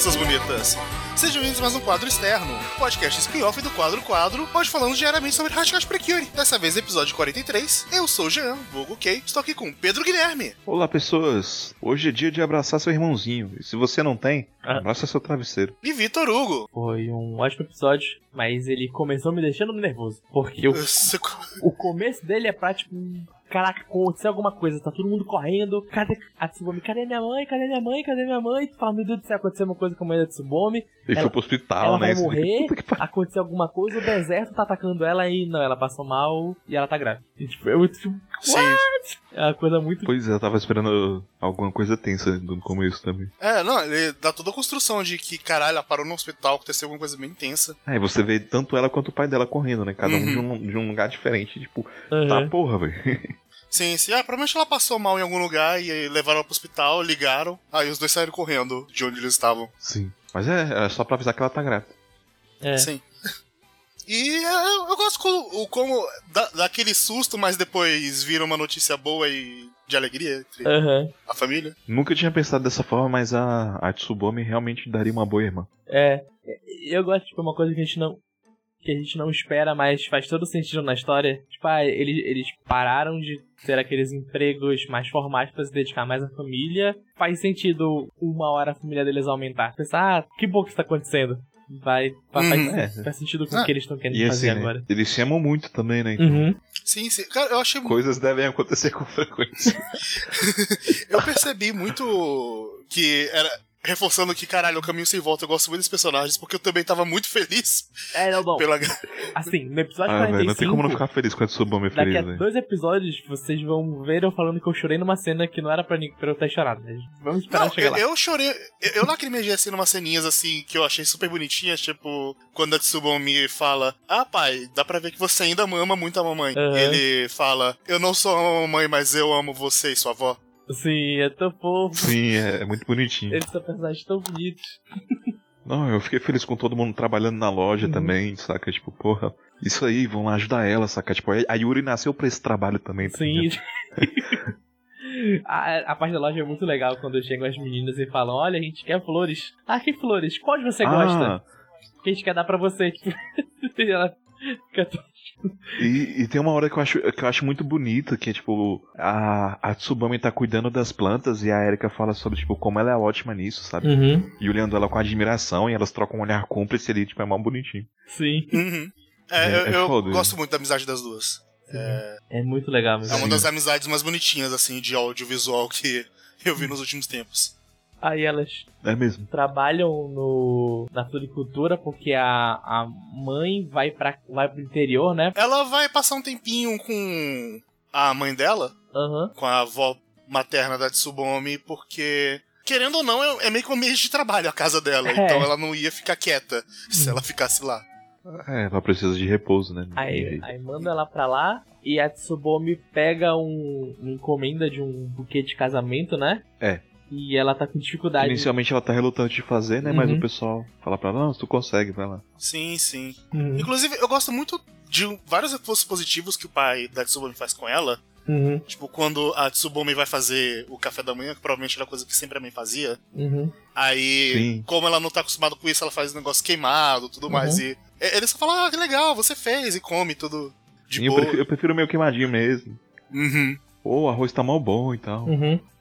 crianças bonitas! Sejam bem-vindos a mais um quadro externo, podcast spin-off do quadro Quadro, hoje falamos diariamente sobre Hashcash Precure. Dessa vez, episódio 43. Eu sou o Jean, vulgo Kay, estou aqui com Pedro Guilherme. Olá, pessoas! Hoje é dia de abraçar seu irmãozinho. E se você não tem, Ah. abraça seu travesseiro. E Vitor Hugo. Foi um ótimo episódio, mas ele começou me deixando nervoso. Porque o, o começo dele é pra, tipo, caraca, aconteceu alguma coisa, tá todo mundo correndo, cadê a Tsubomi? Cadê minha mãe? Cadê minha mãe? Cadê minha mãe? Tu fala, meu Deus do céu, aconteceu uma coisa com a mãe da Tsubomi, Ele Ela- foi pro hospital, ela né? vai Esse- morrer, aconteceu alguma coisa, o deserto tá atacando ela e não, ela passou mal e ela tá grávida. E, tipo, é muito, tipo, Sim. é uma coisa muito... Pois é, eu tava esperando alguma coisa tensa no começo também. É, não, ele dá toda a construção de que, caralho, ela parou no hospital, aconteceu alguma coisa bem intensa. Aí você vê tanto ela quanto o pai dela correndo, né? Cada um de Uhum. um, de um lugar diferente. Tipo, Aham. tá porra, velho. Sim, sim. Ah, provavelmente ela passou mal em algum lugar e levaram ela pro hospital, ligaram. Aí os dois saíram correndo de onde eles estavam. Sim. Mas é, é só pra avisar que ela tá grávida. É. Sim. E eu, eu gosto como, o- como dá, dá aquele susto, mas depois vira uma notícia boa e de alegria entre Aham. a família. Nunca tinha pensado dessa forma, mas a, a Tsubomi realmente daria uma boa irmã. É, eu gosto, tipo, uma coisa que a gente não. Que a gente não espera, mas faz todo sentido na história. Tipo, ah, eles, eles pararam de ter aqueles empregos mais formais pra se dedicar mais à família. Faz sentido uma hora a família deles aumentar. Pensar, ah, que bom que isso tá acontecendo. Vai. Faz, Uhum. faz, faz sentido com Ah, o que eles estão querendo E fazer assim, né, agora. eles se amam muito também, né? Então, Uhum. Sim, sim. Cara, eu achei. Coisas devem acontecer com frequência. Eu percebi muito que era. Reforçando que, caralho, o caminho sem volta, eu gosto muito desses personagens, porque eu também tava muito feliz É, não, não. pela. Assim, no episódio ah, 45. velho, não tem como não ficar feliz com a Tsubomi Daqui feliz, a velho. dois episódios, vocês vão ver eu falando que eu chorei numa cena que não era pra, pra eu ter chorado. Mas vamos esperar Não, chegar eu, lá. eu chorei. Eu, eu lacrimejei assim numas ceninhas assim que eu achei super bonitinhas, tipo, quando a Tsubomi fala: Ah, pai, dá pra ver que você ainda ama muito a mamãe. E ele fala: Eu não sou a mamãe, mas eu amo você e sua avó. Sim, é tão fofo. Sim, é, é muito bonitinho. Eles são personagens tão bonitos. Não, eu fiquei feliz com todo mundo trabalhando na loja Uhum. também, saca? Tipo, porra, isso aí, vão lá ajudar ela, saca? Tipo, a Yuri nasceu pra esse trabalho também. tá Sim. a, a parte da loja é muito legal quando chegam as meninas e falam: Olha, a gente quer flores. Ah, que flores? Qual você gosta? Ah, Que a gente quer dar pra você. Tipo, e ela fica tão- e, e tem uma hora que eu, acho, que eu acho muito bonita, que é tipo, a, a Tsubami tá cuidando das plantas e a Erika fala sobre, tipo, como ela é ótima nisso, sabe? Uhum. E olhando ela com admiração e elas trocam um olhar cúmplice ali, tipo, é mó bonitinho. Sim. Uhum. É, É- eu, é eu gosto muito da amizade das duas. É muito legal mesmo. É uma das amizades mais bonitinhas, assim, de audiovisual que eu vi nos últimos tempos. Aí elas É mesmo. trabalham no, na floricultura porque a, a mãe vai, pra, vai pro interior, né? Ela vai passar um tempinho com a mãe dela, Aham. com a avó materna da Tsubomi, porque, querendo ou não, é, é meio que um ambiente de trabalho a casa dela. É. Então ela não ia ficar quieta se ela ficasse lá. É, ela precisa de repouso, né? Aí, aí manda ela pra lá e a Tsubomi pega um, uma encomenda de um buquê de casamento, né? É. E ela tá com dificuldade. Inicialmente ela tá relutante de fazer, né? Mas Uhum. o pessoal fala pra ela, não, tu consegue, vai lá. Sim, sim. Uhum. Inclusive, eu gosto muito de vários reforços positivos que o pai da Tsubomi faz com ela. Uhum. Tipo, quando a Tsubomi vai fazer o café da manhã, que provavelmente era coisa que sempre a mãe fazia. Uhum. Aí, Sim. como ela não tá acostumada com isso, ela faz um negócio queimado tudo mais. Uhum. E e- ele só fala, ah, que legal, você fez, e come tudo de eu boa. prefiro, eu prefiro meio queimadinho mesmo. Uhum. Ou o arroz tá mal bom e tal.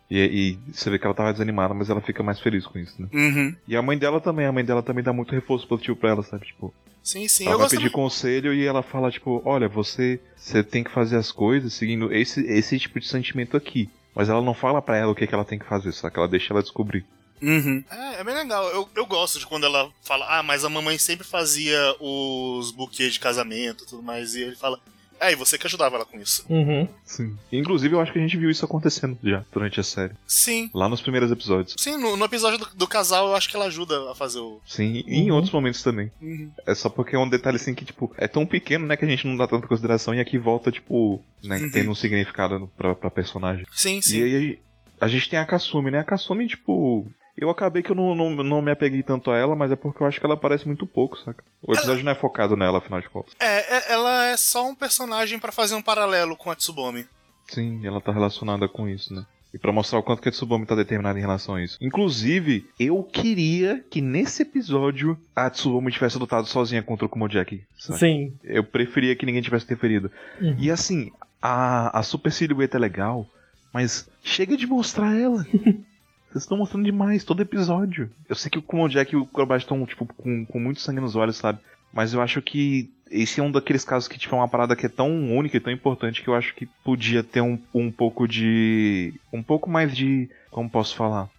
E, e você vê que ela tava desanimada, mas ela fica mais feliz com isso, né? Uhum. E a mãe dela também, a mãe dela também dá muito reforço positivo pra ela, sabe? Tipo, Sim, sim. ela eu vai pedir conselho e ela fala, tipo, olha, você, você tem que fazer as coisas seguindo esse, esse tipo de sentimento aqui. Mas ela não fala pra ela o que, que ela tem que fazer, só que ela deixa ela descobrir. Uhum. É, é bem legal. Eu, eu gosto de quando ela fala, ah, mas a mamãe sempre fazia os buquês de casamento e tudo mais. E ele fala, é, e você que ajudava ela com isso. Uhum. Sim. Inclusive, eu acho que a gente viu isso acontecendo já durante a série. Sim. Lá nos primeiros episódios. Sim, no, no episódio do, do casal eu acho que ela ajuda a fazer o. Sim, e em Uhum. outros momentos também. Uhum. É só porque é um detalhe assim que, tipo, é tão pequeno, né, que a gente não dá tanta consideração e aqui volta, tipo, né, Uhum. tendo um significado pra, pra personagem. Sim, sim. E aí a gente tem a Kasumi, né? A Kasumi, tipo. Eu acabei que eu não, não, não me apeguei tanto a ela, mas é porque eu acho que ela aparece muito pouco, saca? O episódio não é focado nela, afinal de contas. É, é- ela é só um personagem pra fazer um paralelo com a Tsubomi. Sim, ela tá relacionada com isso, né? E pra mostrar o quanto que a Tsubame tá determinada em relação a isso. Inclusive, eu queria que nesse episódio a Tsubame tivesse lutado sozinha contra o Kumojaki. sabe? Sim. Eu preferia que ninguém tivesse interferido. Uhum. E assim, a, a super silhueta é legal, mas chega de mostrar ela. Vocês estão mostrando demais, todo episódio. Eu sei que o Kumojaki e o Crobat estão, tipo, com, com muito sangue nos olhos, sabe? Mas eu acho que esse é um daqueles casos que, tipo, é uma parada que é tão única e tão importante que eu acho que podia ter um, um pouco de. Um pouco mais de. Como posso falar?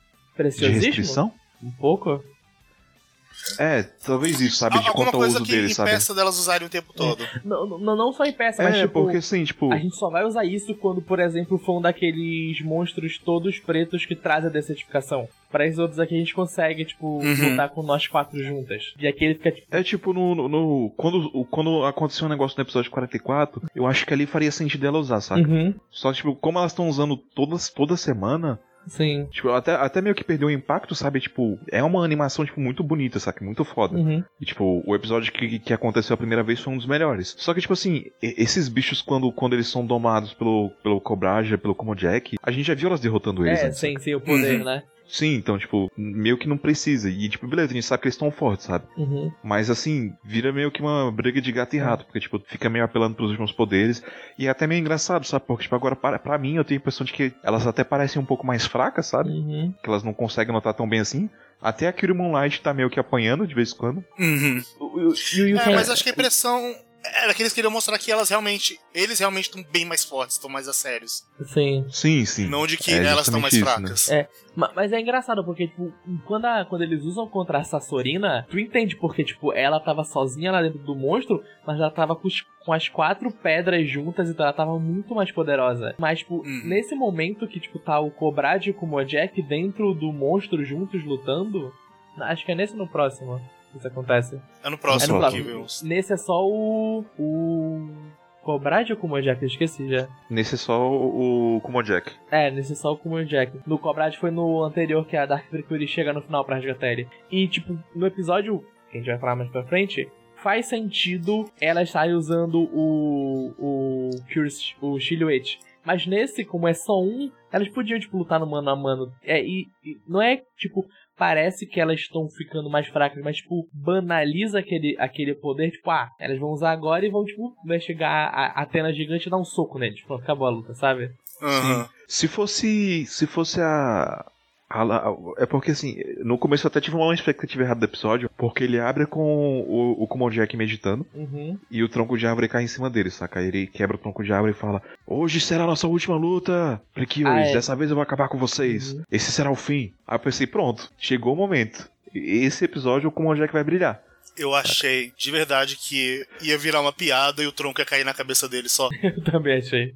De restrição? Um pouco? É, talvez isso, sabe? De Alguma quanto ao coisa uso que dele, sabe? impeça delas usarem o tempo todo. Não, não, não só em peça, mas É, tipo. porque assim, tipo. A gente só vai usar isso quando, por exemplo, for um daqueles monstros todos pretos que traz a desertificação. Pra esses outros aqui a gente consegue, tipo, Uhum. lutar com nós quatro juntas. E aqui ele fica, tipo, É tipo no. no- no- quando, o- quando aconteceu um negócio no episódio 44, eu acho que ali faria sentido ela usar, saca? uhum, Só que, tipo, como elas estão usando todas, toda semana, sim, tipo, até, até meio que perdeu o impacto, sabe? Tipo, é uma animação, tipo, muito bonita, saca? Muito foda. uhum. E, tipo, o episódio que, que aconteceu a primeira vez foi um dos melhores. Só que, tipo assim, esses bichos, quando, quando eles são domados pelo, pelo Cobraja, pelo Komojek, a gente já viu elas derrotando eles. É, antes, sem, sem o poder, Uhum. né? Sim, então, tipo, meio que não precisa. E, tipo, beleza, a gente sabe que eles estão fortes, sabe? Uhum. Mas assim, vira meio que uma briga de gato e rato, porque, tipo, fica meio apelando pros últimos poderes. E é até meio engraçado, sabe? Porque, tipo, agora, pra, pra mim, eu tenho a impressão de que elas até parecem um pouco mais fracas, sabe? Uhum. Que elas não conseguem notar tão bem assim. Até a Kiri Moonlight tá meio que apanhando de vez em quando. Uhum. O- o- o É, mas acho que a impressão era que eles queriam mostrar que elas realmente. Eles realmente estão bem mais fortes, estão mais a sérios. Sim. Sim, sim. Não de que É elas estão mais isso, né? fracas. É. Ma- Mas é engraçado, porque, tipo, quando, a- quando eles usam contra a Sassorina, tu entende porque, tipo, ela tava sozinha lá dentro do monstro, mas ela tava com, os- com as quatro pedras juntas, então ela tava muito mais poderosa. Mas, tipo, Uhum. nesse momento que, tipo, tá o Cobrad e o Kumojek dentro do monstro juntos lutando, acho que é nesse ou no próximo isso acontece. É no próximo É no que próximo. vemos. Nesse é só o. O. Cobrad ou Kumojek? Eu esqueci já. Nesse é só o, o Kumojek. É, nesse só o Kumojek. No Cobrad foi no anterior que a Dark Precure chega no final pra resgatar ele. E, tipo, no episódio que a gente vai falar mais pra frente, faz sentido ela estar usando o. o. Curious, o Shiluete. Mas nesse, como é só um, elas podiam, tipo, lutar no mano a mano. É, e, e não é, tipo, parece que elas estão ficando mais fracas, mas, tipo, banaliza aquele, aquele poder, tipo, ah, elas vão usar agora e vão, tipo, vai chegar a a Atena gigante e dar um soco neles. Pronto, acabou a luta, sabe? Aham. Se fosse. Se fosse a. é porque assim, no começo eu até tive uma expectativa errada do episódio, porque ele abre com o, o Kumojek meditando Uhum. e o tronco de árvore cai em cima dele, saca? Ele quebra o tronco de árvore e fala: Hoje será a nossa última luta, Prekios, Ah, é. dessa vez eu vou acabar com vocês. Uhum. Esse será o fim. Aí eu pensei: Pronto, chegou o momento. Esse episódio o Kumojek vai brilhar. Eu achei de verdade que ia virar uma piada e o tronco ia cair na cabeça dele só. Eu também achei.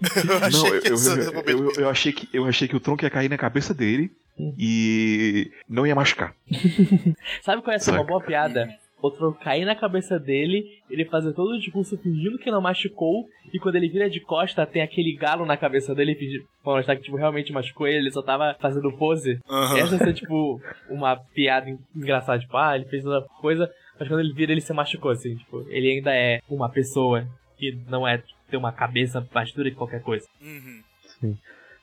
Eu Não, eu, que eu, eu, achei que, eu achei que o tronco ia cair na cabeça dele e não ia machucar. Sabe qual é essa uma boa piada? O tronco cair na cabeça dele, ele fazer todo o discurso fingindo que não machucou, e quando ele vira de costa, tem aquele galo na cabeça dele, fingindo pra mostrar que tipo, realmente machucou ele, ele só tava fazendo pose. Aham. Essa ser, tipo, uma piada en- engraçada, tipo, ah, ele fez outra coisa, mas quando ele vira, ele se machucou, assim, tipo, ele ainda é uma pessoa que não é tipo, ter uma cabeça mais dura que qualquer coisa. Uhum.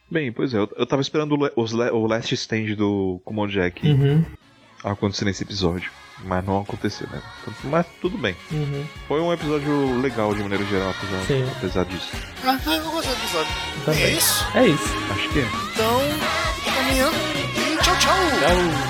Bem, pois é, eu, eu tava esperando o, o last stand do Kumojek Uhum, acontecer nesse episódio. Mas não aconteceu, né? Mas tudo bem. uhum. Foi um episódio legal de maneira geral, apesar, Sim. apesar disso. Ah, eu gostei do episódio. Também. É isso? É isso. Acho que é. Então, até amanhã e tchau, tchau! Tchau.